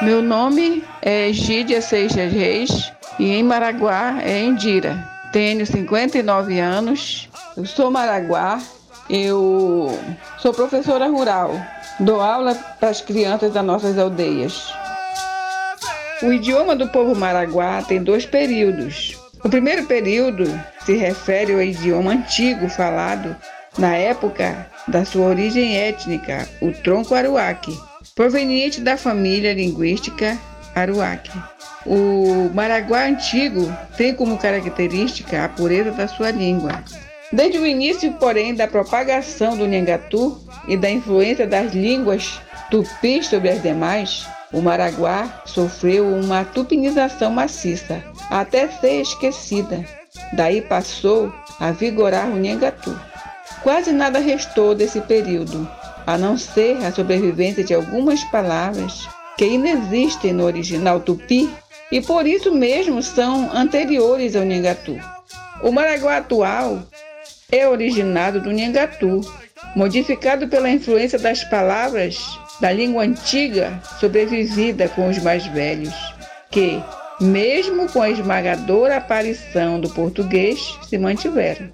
Meu nome é Egídia Seixas Reis e em Maraguá é Indira. Tenho 59 anos, eu sou Maraguá, eu sou professora rural, dou aula para as crianças das nossas aldeias. O idioma do povo Maraguá tem dois períodos. O primeiro período se refere ao idioma antigo falado na época da sua origem étnica, o tronco aruaque, proveniente da família linguística aruaque. O Maraguá antigo tem como característica a pureza da sua língua. Desde o início, porém, da propagação do Nhangatu e da influência das línguas tupis sobre as demais, o Maraguá sofreu uma tupinização maciça, até ser esquecida. Daí passou a vigorar o Nhangatu. Quase nada restou desse período, a não ser a sobrevivência de algumas palavras que inexistem no original tupi e por isso mesmo são anteriores ao Nhangatu. O Maraguá atual é originado do Nhangatu, modificado pela influência das palavras da língua antiga sobrevivida com os mais velhos, que, mesmo com a esmagadora aparição do português, se mantiveram.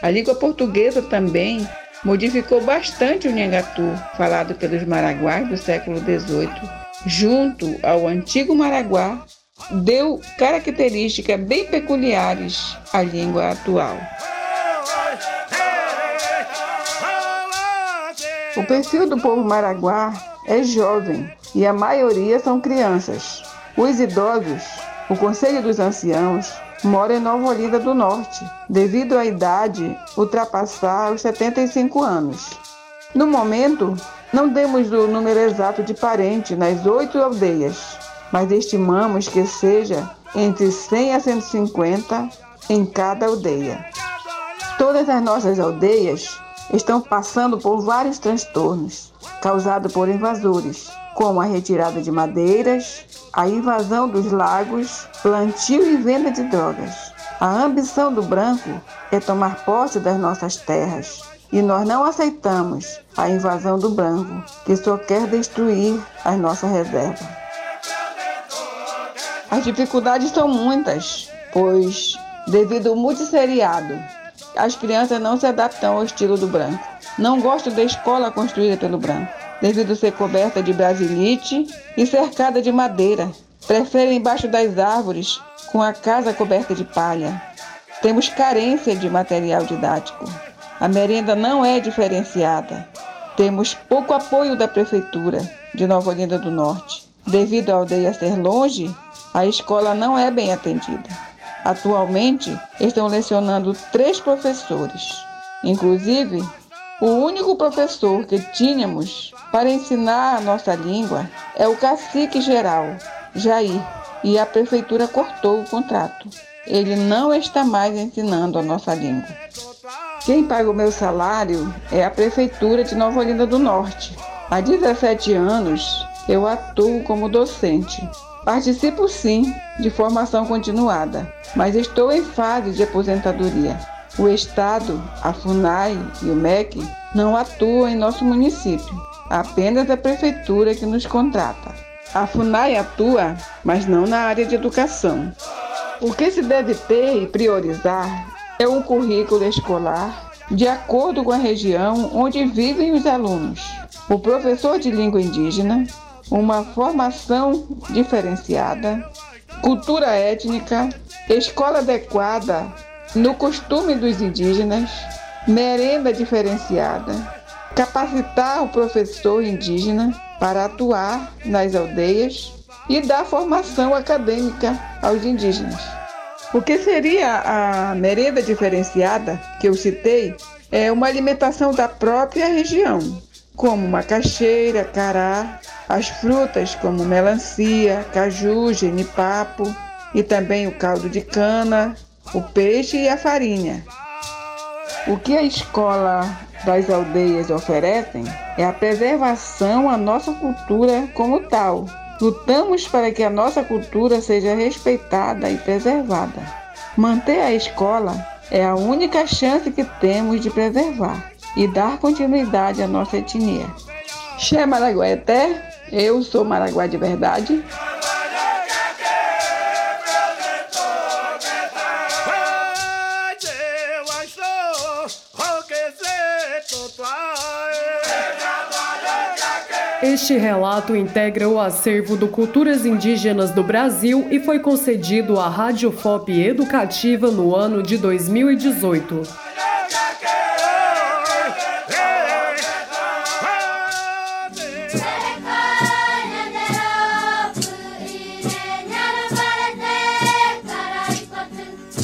A língua portuguesa também modificou bastante o Nhangatu, falado pelos maraguás do século XVIII. Junto ao antigo maraguá, deu características bem peculiares à língua atual. O perfil do povo maraguá é jovem e a maioria são crianças. Os idosos, o Conselho dos Anciãos, mora em Nova Olinda do Norte, devido à idade ultrapassar os 75 anos. No momento, não temos o número exato de parentes nas oito aldeias, mas estimamos que seja entre 100 a 150 em cada aldeia. Todas as nossas aldeias estão passando por vários transtornos causados por invasores, como a retirada de madeiras, a invasão dos lagos, plantio e venda de drogas. A ambição do branco é tomar posse das nossas terras. E nós não aceitamos a invasão do branco, que só quer destruir as nossas reservas. As dificuldades são muitas, pois, devido ao multisseriado, as crianças não se adaptam ao estilo do branco. Não gostam da escola construída pelo branco devido ser coberta de brasilite e cercada de madeira. Preferem embaixo das árvores, com a casa coberta de palha. Temos carência de material didático. A merenda não é diferenciada. Temos pouco apoio da Prefeitura de Nova Olinda do Norte. Devido à aldeia ser longe, a escola não é bem atendida. Atualmente, estão lecionando três professores. Inclusive, o único professor que tínhamos para ensinar a nossa língua é o cacique geral, Jair, e a prefeitura cortou o contrato. Ele não está mais ensinando a nossa língua. Quem paga o meu salário é a prefeitura de Nova Olinda do Norte. Há 17 anos eu atuo como docente. Participo sim de formação continuada, mas estou em fase de aposentadoria. O Estado, a FUNAI e o MEC não atuam em nosso município apenas a prefeitura que nos contrata. A FUNAI atua, mas não na área de educação. O que se deve ter e priorizar é um currículo escolar de acordo com a região onde vivem os alunos. O professor de língua indígena, uma formação diferenciada, cultura étnica, escola adequada no costume dos indígenas, merenda diferenciada, capacitar o professor indígena para atuar nas aldeias e dar formação acadêmica aos indígenas. O que seria a merenda diferenciada que eu citei é uma alimentação da própria região, como macaxeira, cará, as frutas como melancia, caju, genipapo e também o caldo de cana, o peixe e a farinha. O que a escola das aldeias oferecem é a preservação à nossa cultura como tal. Lutamos para que a nossa cultura seja respeitada e preservada. Manter a escola é a única chance que temos de preservar e dar continuidade à nossa etnia. Xé Maraguaeté, eu sou Maraguá de verdade. Este relato integra o acervo do Culturas Indígenas do Brasil e foi concedido à Rádio FOP Educativa no ano de 2018.